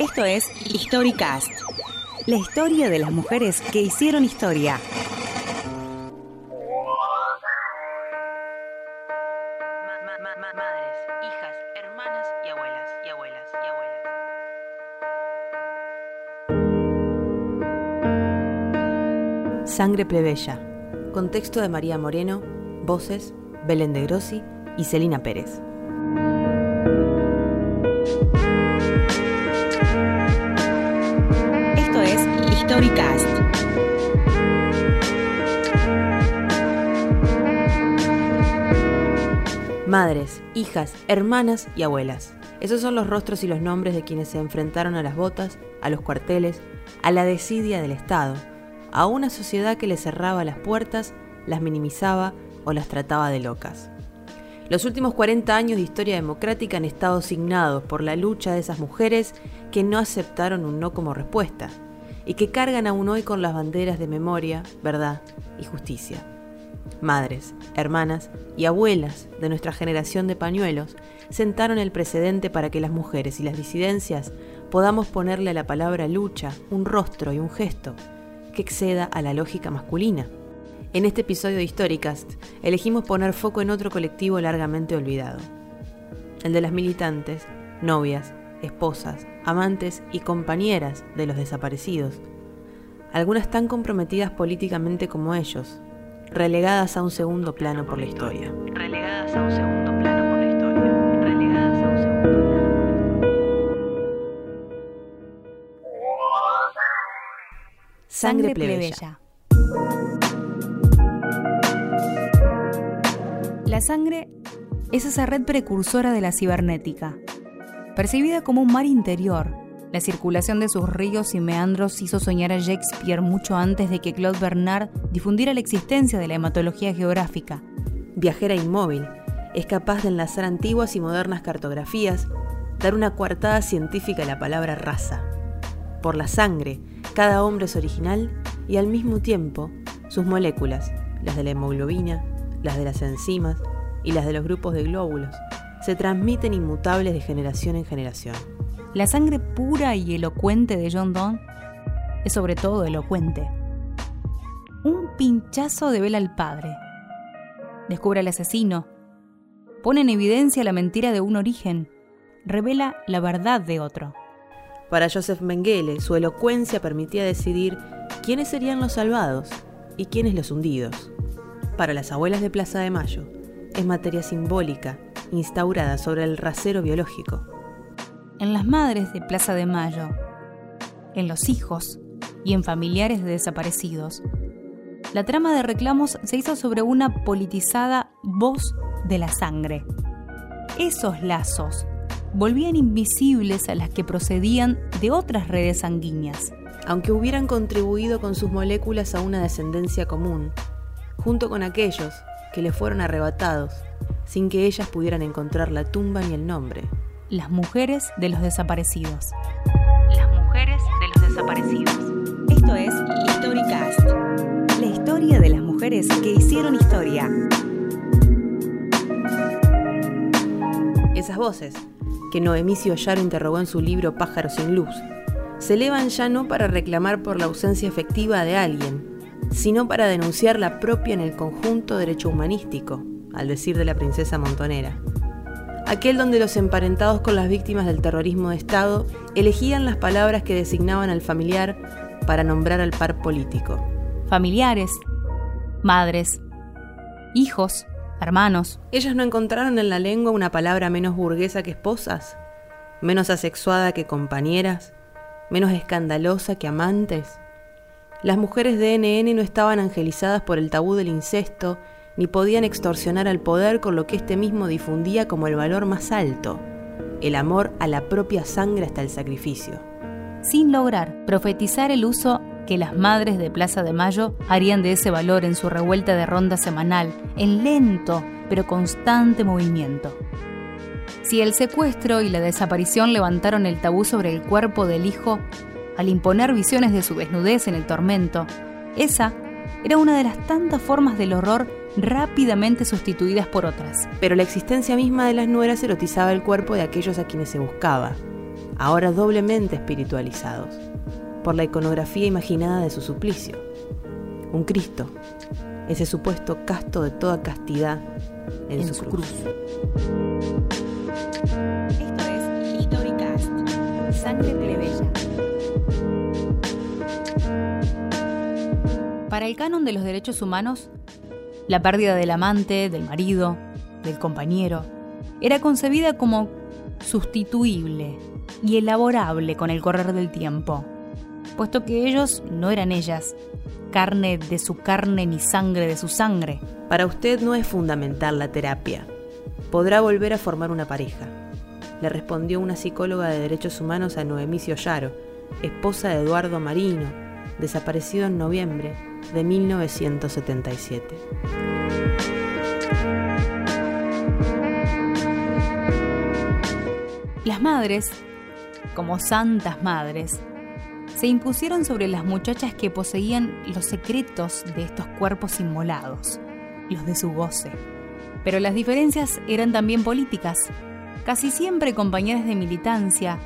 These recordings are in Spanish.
Esto es Historicast, la historia de las mujeres que hicieron historia. Sangre plebeya. Contexto de María Moreno, voces Belén de Grossi y Celina Pérez. Madres, hijas, hermanas y abuelas. Esos son los rostros y los nombres de quienes se enfrentaron a las botas, a los cuarteles, a la desidia del Estado, a una sociedad que les cerraba las puertas, las minimizaba o las trataba de locas. Los últimos 40 años de historia democrática han estado signados por la lucha de esas mujeres que no aceptaron un no como respuesta y que cargan aún hoy con las banderas de memoria, verdad y justicia. Madres, hermanas y abuelas de nuestra generación de pañuelos sentaron el precedente para que las mujeres y las disidencias podamos ponerle a la palabra lucha un rostro y un gesto que exceda a la lógica masculina. En este episodio de Historicast elegimos poner foco en otro colectivo largamente olvidado, el de las militantes, novias, esposas, amantes y compañeras de los desaparecidos, algunas tan comprometidas políticamente como ellos, relegadas a un segundo plano por la historia. Relegadas a un segundo plano por la historia. Relegadas a un segundo plano. Sangre plebeya. La sangre es esa red precursora de la cibernética. Percibida como un mar interior, la circulación de sus ríos y meandros hizo soñar a Shakespeare mucho antes de que Claude Bernard difundiera la existencia de la hematología geográfica. Viajera inmóvil, es capaz de enlazar antiguas y modernas cartografías, dar una coartada científica a la palabra raza. Por la sangre, cada hombre es original y al mismo tiempo sus moléculas, las de la hemoglobina, las de las enzimas y las de los grupos de glóbulos, se transmiten inmutables de generación en generación. La sangre pura y elocuente de John Donne es sobre todo elocuente. Un pinchazo de vela al padre. Descubre al asesino. Pone en evidencia la mentira de un origen. Revela la verdad de otro. Para Joseph Mengele, su elocuencia permitía decidir quiénes serían los salvados y quiénes los hundidos para las abuelas de Plaza de Mayo es materia simbólica instaurada sobre el rasero biológico. En las madres de Plaza de Mayo, en los hijos y en familiares de desaparecidos, la trama de reclamos se hizo sobre una politizada voz de la sangre. Esos lazos volvían invisibles a las que procedían de otras redes sanguíneas. Aunque hubieran contribuido con sus moléculas a una descendencia común, junto con aquellos que le fueron arrebatados sin que ellas pudieran encontrar la tumba ni el nombre. Las mujeres de los desaparecidos. Las mujeres de los desaparecidos. Esto es Historicast, la historia de las mujeres que hicieron historia. Esas voces, que Noemí Ollaro interrogó en su libro Pájaros sin luz, se elevan ya no para reclamar por la ausencia efectiva de alguien, sino para denunciar la propia en el conjunto derecho humanístico, al decir de la princesa Montonera. Aquel donde los emparentados con las víctimas del terrorismo de Estado elegían las palabras que designaban al familiar para nombrar al par político. Familiares, madres, hijos, hermanos. ¿Ellas no encontraron en la lengua una palabra menos burguesa que esposas? ¿Menos asexuada que compañeras? ¿Menos escandalosa que amantes? Las mujeres de NN no estaban angelizadas por el tabú del incesto, ni podían extorsionar al poder con lo que éste mismo difundía como el valor más alto, el amor a la propia sangre hasta el sacrificio. Sin lograr profetizar el uso que las madres de Plaza de Mayo harían de ese valor en su revuelta de ronda semanal, en lento pero constante movimiento. Si el secuestro y la desaparición levantaron el tabú sobre el cuerpo del hijo, al imponer visiones de su desnudez en el tormento, esa era una de las tantas formas del horror rápidamente sustituidas por otras. Pero la existencia misma de las nueras erotizaba el cuerpo de aquellos a quienes se buscaba. ahora doblemente espiritualizados, por la iconografía imaginada de su suplicio. Un Cristo, ese supuesto casto de toda castidad en, su, cruz. Esto es Historicast, Sangre Plebeya. Para el canon de los derechos humanos, la pérdida del amante, del marido, del compañero, era concebida como sustituible y elaborable con el correr del tiempo, puesto que ellos no eran ellas, carne de su carne ni sangre de su sangre. Para usted no es fundamental la terapia. Podrá volver a formar una pareja. Le respondió una psicóloga de derechos humanos a Noemicio Yaro, esposa de Eduardo Marino, desaparecido en noviembre de 1977. Las madres, como santas madres, se impusieron sobre las muchachas que poseían los secretos de estos cuerpos inmolados, los de su goce. Pero las diferencias eran también políticas. Casi siempre compañeras de militancia,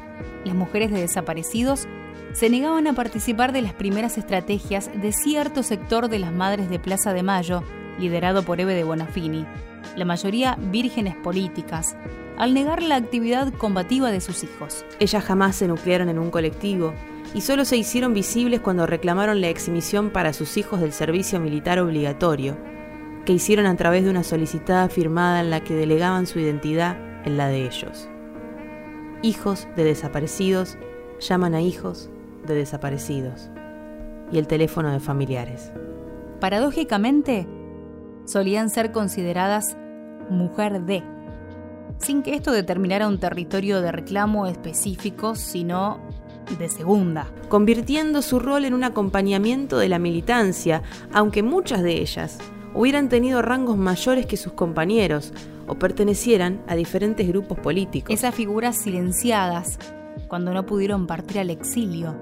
las mujeres de desaparecidos se negaban a participar de las primeras estrategias de cierto sector de las madres de Plaza de Mayo, liderado por Eve de Bonafini, la mayoría vírgenes políticas, al negar la actividad combativa de sus hijos. Ellas jamás se nuclearon en un colectivo, y solo se hicieron visibles cuando reclamaron la exhibición para sus hijos del servicio militar obligatorio, que hicieron a través de una solicitada firmada en la que delegaban su identidad en la de ellos. Hijos de desaparecidos llaman a hijos de desaparecidos y el teléfono de familiares. Paradójicamente, solían ser consideradas mujer de, sin que esto determinara un territorio de reclamo específico, sino de segunda. Convirtiendo su rol en un acompañamiento de la militancia, aunque muchas de ellas hubieran tenido rangos mayores que sus compañeros o pertenecieran a diferentes grupos políticos. Esas figuras silenciadas, cuando no pudieron partir al exilio,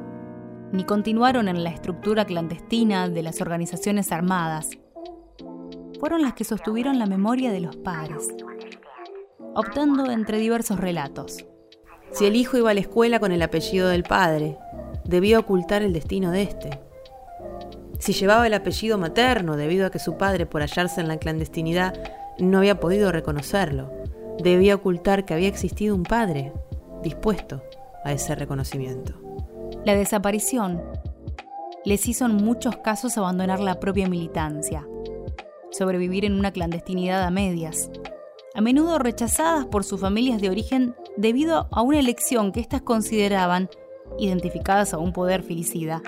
ni continuaron en la estructura clandestina de las organizaciones armadas, fueron las que sostuvieron la memoria de los padres, optando entre diversos relatos. Si el hijo iba a la escuela con el apellido del padre, debía ocultar el destino de éste. Si llevaba el apellido materno debido a que su padre, por hallarse en la clandestinidad, no había podido reconocerlo, debía ocultar que había existido un padre dispuesto a ese reconocimiento. La desaparición les hizo en muchos casos abandonar la propia militancia, sobrevivir en una clandestinidad a medias, a menudo rechazadas por sus familias de origen debido a una elección que éstas consideraban, identificadas a un poder filicida,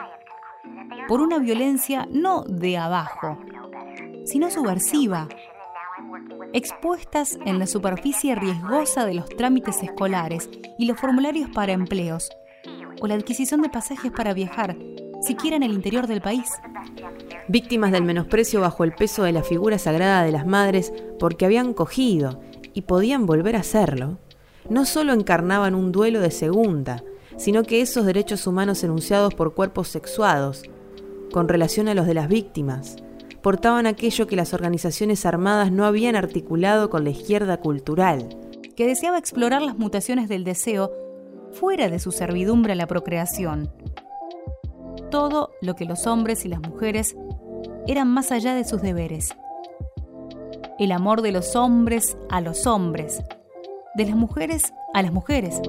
por una violencia no de abajo, sino subversiva, expuestas en la superficie riesgosa de los trámites escolares y los formularios para empleos, o la adquisición de pasajes para viajar, siquiera en el interior del país. Víctimas del menosprecio bajo el peso de la figura sagrada de las madres porque habían cogido y podían volver a hacerlo, no solo encarnaban un duelo de segunda, sino que esos derechos humanos enunciados por cuerpos sexuados, con relación a los de las víctimas, portaban aquello que las organizaciones armadas no habían articulado con la izquierda cultural, que deseaba explorar las mutaciones del deseo fuera de su servidumbre a la procreación. Todo lo que los hombres y las mujeres eran más allá de sus deberes. El amor de los hombres a los hombres, de las mujeres a las mujeres.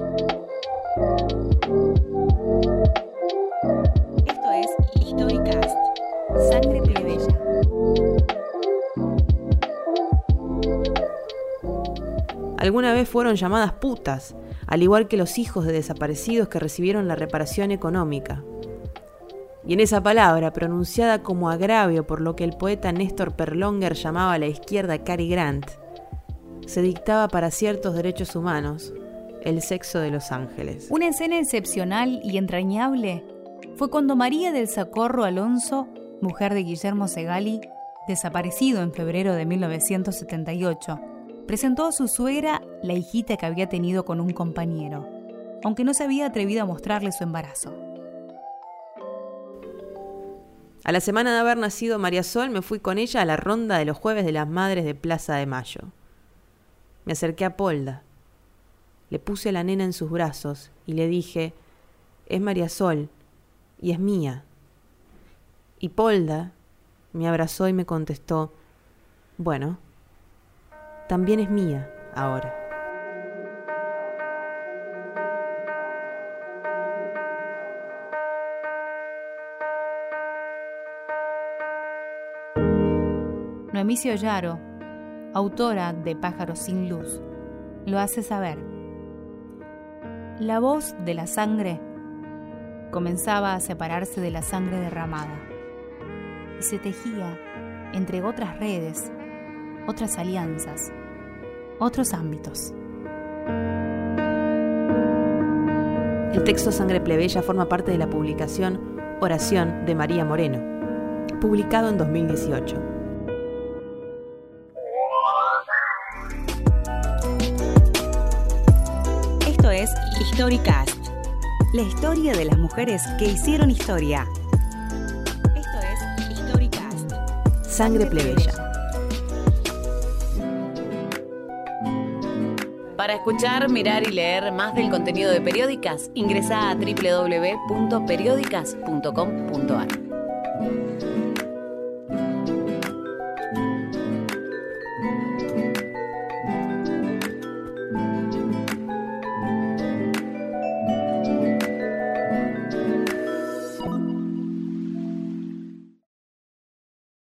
Alguna vez fueron llamadas putas, al igual que los hijos de desaparecidos que recibieron la reparación económica. Y en esa palabra, pronunciada como agravio por lo que el poeta Néstor Perlonger llamaba la izquierda Cary Grant, se dictaba para ciertos derechos humanos el sexo de los ángeles. Una escena excepcional y entrañable fue cuando María del Socorro Alonso, mujer de Guillermo Segali, desaparecido en febrero de 1978, presentó a su suegra la hijita que había tenido con un compañero, aunque no se había atrevido a mostrarle su embarazo. A la semana de haber nacido María Sol, me fui con ella a la ronda de los jueves de las madres de Plaza de Mayo. Me acerqué a Polda. Le puse a la nena en sus brazos y le dije, es María Sol y es mía. Y Polda me abrazó y me contestó, bueno, también es mía ahora. Noemí Yaro, autora de Pájaros sin luz, lo hace saber. La voz de la sangre comenzaba a separarse de la sangre derramada y se tejía entre otras redes, otras alianzas, otros ámbitos. El texto Sangre Plebeya forma parte de la publicación Oración de María Moreno, publicado en 2018. Historicast, la historia de las mujeres que hicieron historia. Esto es Historicast. Sangre plebeya. Para escuchar, mirar y leer más del contenido de Periódicas, ingresa a www.periódicas.com.ar.